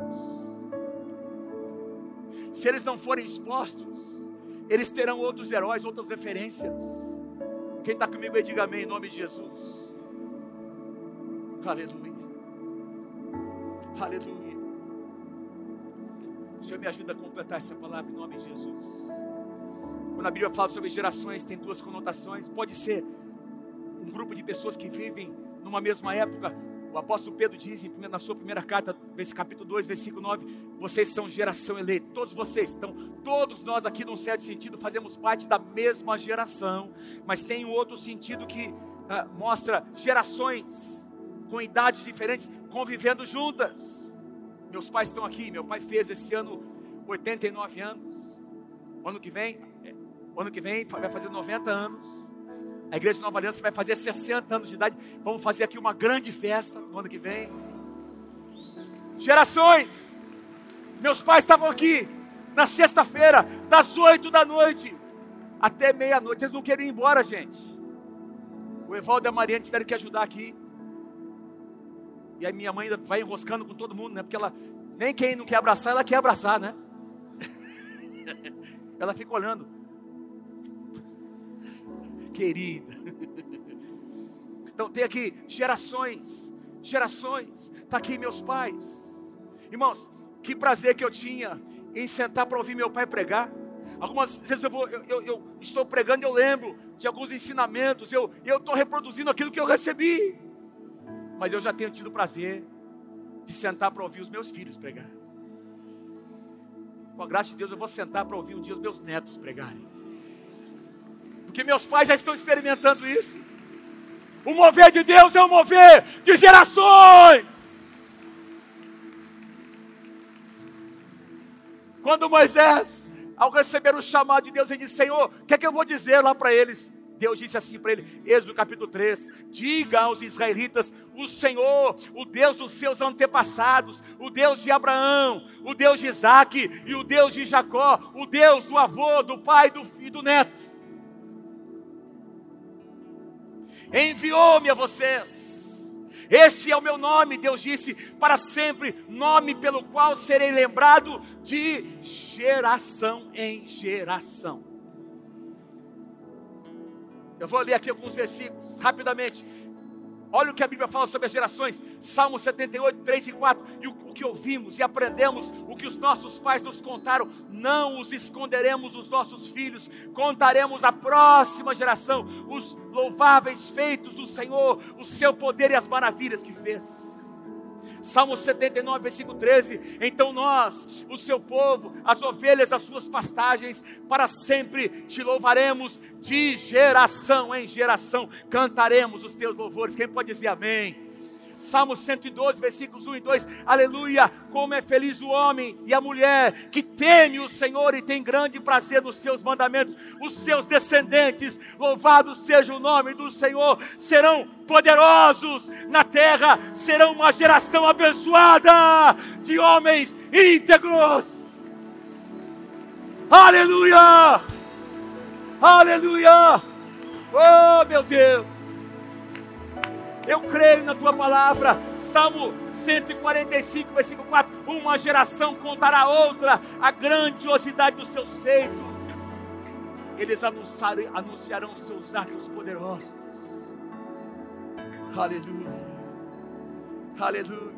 Speaker 1: Se eles não forem expostos, eles terão outros heróis, outras referências. Quem está comigo aí, diga amém em nome de Jesus. Aleluia. Aleluia. Senhor me ajuda a completar essa palavra em nome de Jesus. Quando a Bíblia fala sobre gerações, tem duas conotações. Pode ser um grupo de pessoas que vivem numa mesma época, o apóstolo Pedro diz na sua primeira carta, capítulo 2, versículo 9: vocês são geração eleita, todos vocês. Então, todos nós aqui, num certo sentido, fazemos parte da mesma geração, mas tem um outro sentido que ah, mostra gerações com idades diferentes convivendo juntas. Meus pais estão aqui, meu pai fez esse ano 89 anos. Ano que vem, é, ano que vem vai fazer 90 anos. A igreja de Nova Aliança vai fazer 60 anos de idade. Vamos fazer aqui uma grande festa no ano que vem. Gerações. Meus pais estavam aqui na sexta-feira, das 8 da noite até meia-noite. Eles não queriam ir embora, gente. O Evaldo e a Mariana tiveram que ajudar aqui. E aí minha mãe vai enroscando com todo mundo, né? Porque ela, nem quem não quer abraçar, ela quer abraçar, né? ela fica olhando querida. Então tem aqui gerações, gerações. Está aqui meus pais. Irmãos, que prazer que eu tinha em sentar para ouvir meu pai pregar. Algumas vezes eu, vou, eu, eu, eu estou pregando e eu lembro de alguns ensinamentos, eu estou reproduzindo aquilo que eu recebi. Mas eu já tenho tido prazer de sentar para ouvir os meus filhos pregar. Com a graça de Deus, eu vou sentar para ouvir um dia os meus netos pregarem. Porque meus pais já estão experimentando isso. O mover de Deus é um mover de gerações. Quando Moisés, ao receber o chamado de Deus, ele disse: Senhor, o que é que eu vou dizer lá para eles? Deus disse assim para ele, Êxodo capítulo 3: Diga aos israelitas: O Senhor, o Deus dos seus antepassados, o Deus de Abraão, o Deus de Isaac e o Deus de Jacó, o Deus do avô, do pai do, e do neto, enviou-me a vocês este é o meu nome, Deus disse, para sempre, nome pelo qual serei lembrado de geração em geração. Eu vou ler aqui alguns versículos rapidamente. Olha o que a Bíblia fala sobre as gerações. Salmo 78, 3 e 4. E o, o, que ouvimos e aprendemos, o que os nossos pais nos contaram, não os esconderemos dos nossos filhos, contaremos à próxima geração os louváveis feitos do Senhor, o seu poder e as maravilhas que fez. Salmo 79, versículo 13. Então nós, o seu povo, as ovelhas das suas pastagens, para sempre te louvaremos, de geração em geração cantaremos os teus louvores. Quem pode dizer amém? Salmo 112, versículos 1 e 2. Aleluia! Como é feliz o homem e a mulher que teme o Senhor e tem grande prazer nos seus mandamentos. Os seus descendentes, louvado seja o nome do Senhor, serão poderosos na terra, serão uma geração abençoada de homens íntegros. Aleluia! Aleluia! Oh, meu Deus! Eu creio na tua palavra. Salmo 145, versículo 4. Uma geração contará a outra a grandiosidade dos seus feitos. Eles anunciarão seus atos poderosos. Aleluia. Aleluia.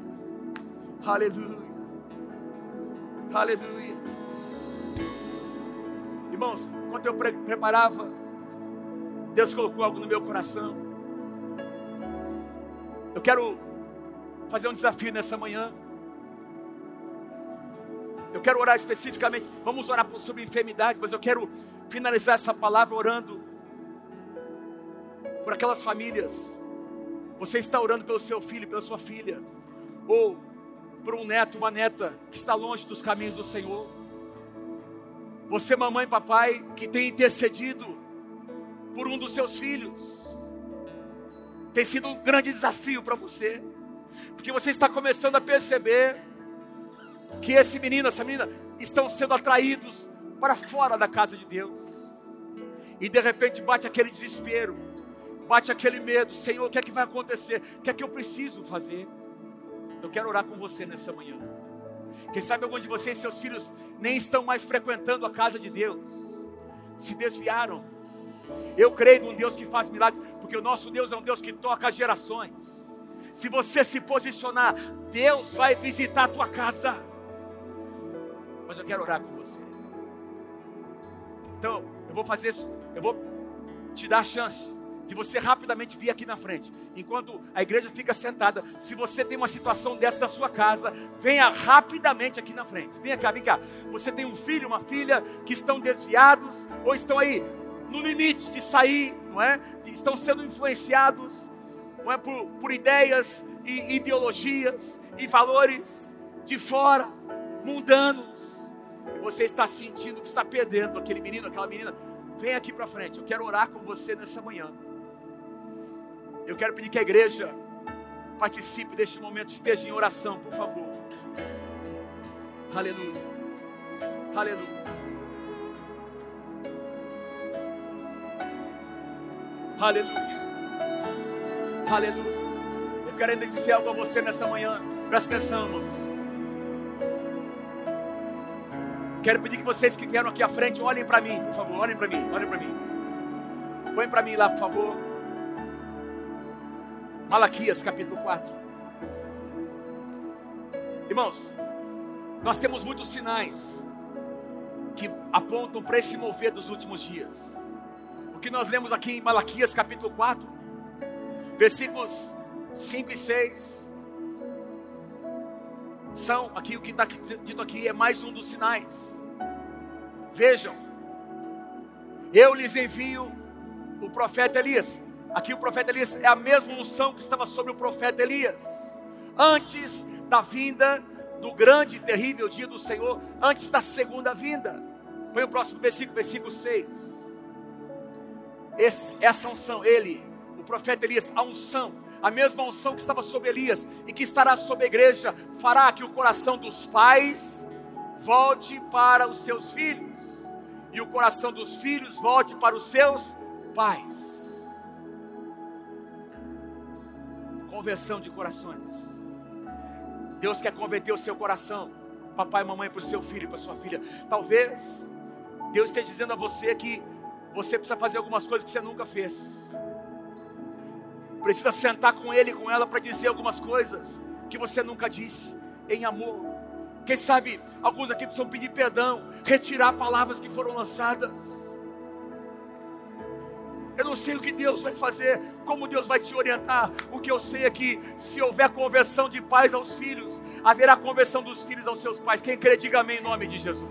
Speaker 1: Aleluia. Aleluia. Irmãos, enquanto eu preparava, Deus colocou algo no meu coração. Eu quero fazer um desafio nessa manhã. Eu quero orar especificamente. Vamos orar sobre enfermidade, mas eu quero finalizar essa palavra orando por aquelas famílias. Você está orando pelo seu filho, pela sua filha, ou por um neto, uma neta que está longe dos caminhos do Senhor. Você, mamãe papai, que tem intercedido por um dos seus filhos tem sido um grande desafio para você, porque você está começando a perceber que esse menino, essa menina, estão sendo atraídos para fora da casa de Deus, e de repente bate aquele desespero, bate aquele medo: Senhor, o que é que vai acontecer? O que é que eu preciso fazer? Eu quero orar com você nessa manhã. Quem sabe algum de vocês, seus filhos, nem estão mais frequentando a casa de Deus, se desviaram eu creio num Deus que faz milagres, porque o nosso Deus é um Deus que toca gerações. Se você se posicionar, Deus vai visitar a tua casa. Mas eu quero orar com você. Então, eu vou fazer isso, eu vou te dar a chance de você rapidamente vir aqui na frente. Enquanto a igreja fica sentada, se você tem uma situação dessa na sua casa, venha rapidamente aqui na frente. Vem cá, vem cá. Você tem um filho, uma filha que estão desviados ou estão aí no limite de sair, não é? Estão sendo influenciados, não é? Por, por ideias e ideologias e valores de fora, mundanos. E você está sentindo que está perdendo aquele menino, aquela menina. Vem aqui para frente. Eu quero orar com você nessa manhã. Eu quero pedir que a igreja participe deste momento, esteja em oração, por favor. Aleluia. Aleluia. Aleluia. Aleluia. Eu quero dizer algo a você nessa manhã. Presta atenção, irmãos. Quero pedir que vocês que vieram aqui à frente olhem para mim, por favor. Olhem para mim, olhem para mim. Põe para mim lá, por favor. Malaquias capítulo 4. Irmãos, nós temos muitos sinais que apontam para esse mover dos últimos dias. Que nós lemos aqui em Malaquias capítulo 4, versículos 5 e 6, são aqui o que está dito aqui é mais um dos sinais. Vejam, eu lhes envio o profeta Elias. Aqui o profeta Elias é a mesma unção que estava sobre o profeta Elias. Antes da vinda do grande e terrível dia do Senhor, antes da segunda vinda. Põe o próximo versículo, versículo 6. Esse, essa unção, ele, o profeta Elias, a unção, a mesma unção que estava sobre Elias e que estará sobre a igreja, fará que o coração dos pais volte para os seus filhos e o coração dos filhos volte para os seus pais. Conversão de corações. Deus quer converter o seu coração, papai e mamãe, para o seu filho e para sua filha. Talvez Deus esteja dizendo a você que você precisa fazer algumas coisas que você nunca fez. Precisa sentar com ele com ela para dizer algumas coisas que você nunca disse, em amor. Quem sabe alguns aqui precisam pedir perdão, retirar palavras que foram lançadas. Eu não sei o que Deus vai fazer, como Deus vai te orientar. O que eu sei é que se houver conversão de pais aos filhos, haverá conversão dos filhos aos seus pais. Quem crê, diga amém em nome de Jesus.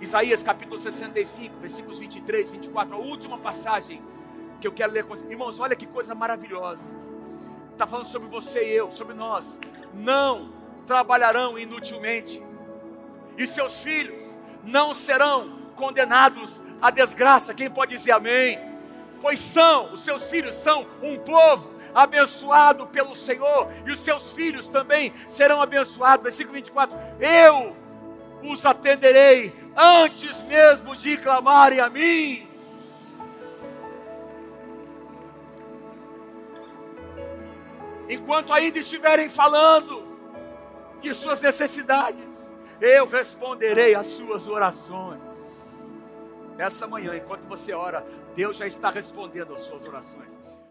Speaker 1: Isaías capítulo 65, versículos 23, 24, a última passagem que eu quero ler com vocês. Irmãos, olha que coisa maravilhosa. Está falando sobre você e eu, sobre nós. Não trabalharão inutilmente, e seus filhos não serão condenados à desgraça. Quem pode dizer amém? Pois são, os seus filhos são um povo abençoado pelo Senhor, e os seus filhos também serão abençoados. Versículo 24: Eu os atenderei antes mesmo de clamarem a mim. Enquanto ainda estiverem falando de suas necessidades, eu responderei às suas orações. Essa manhã, enquanto você ora, Deus já está respondendo às suas orações.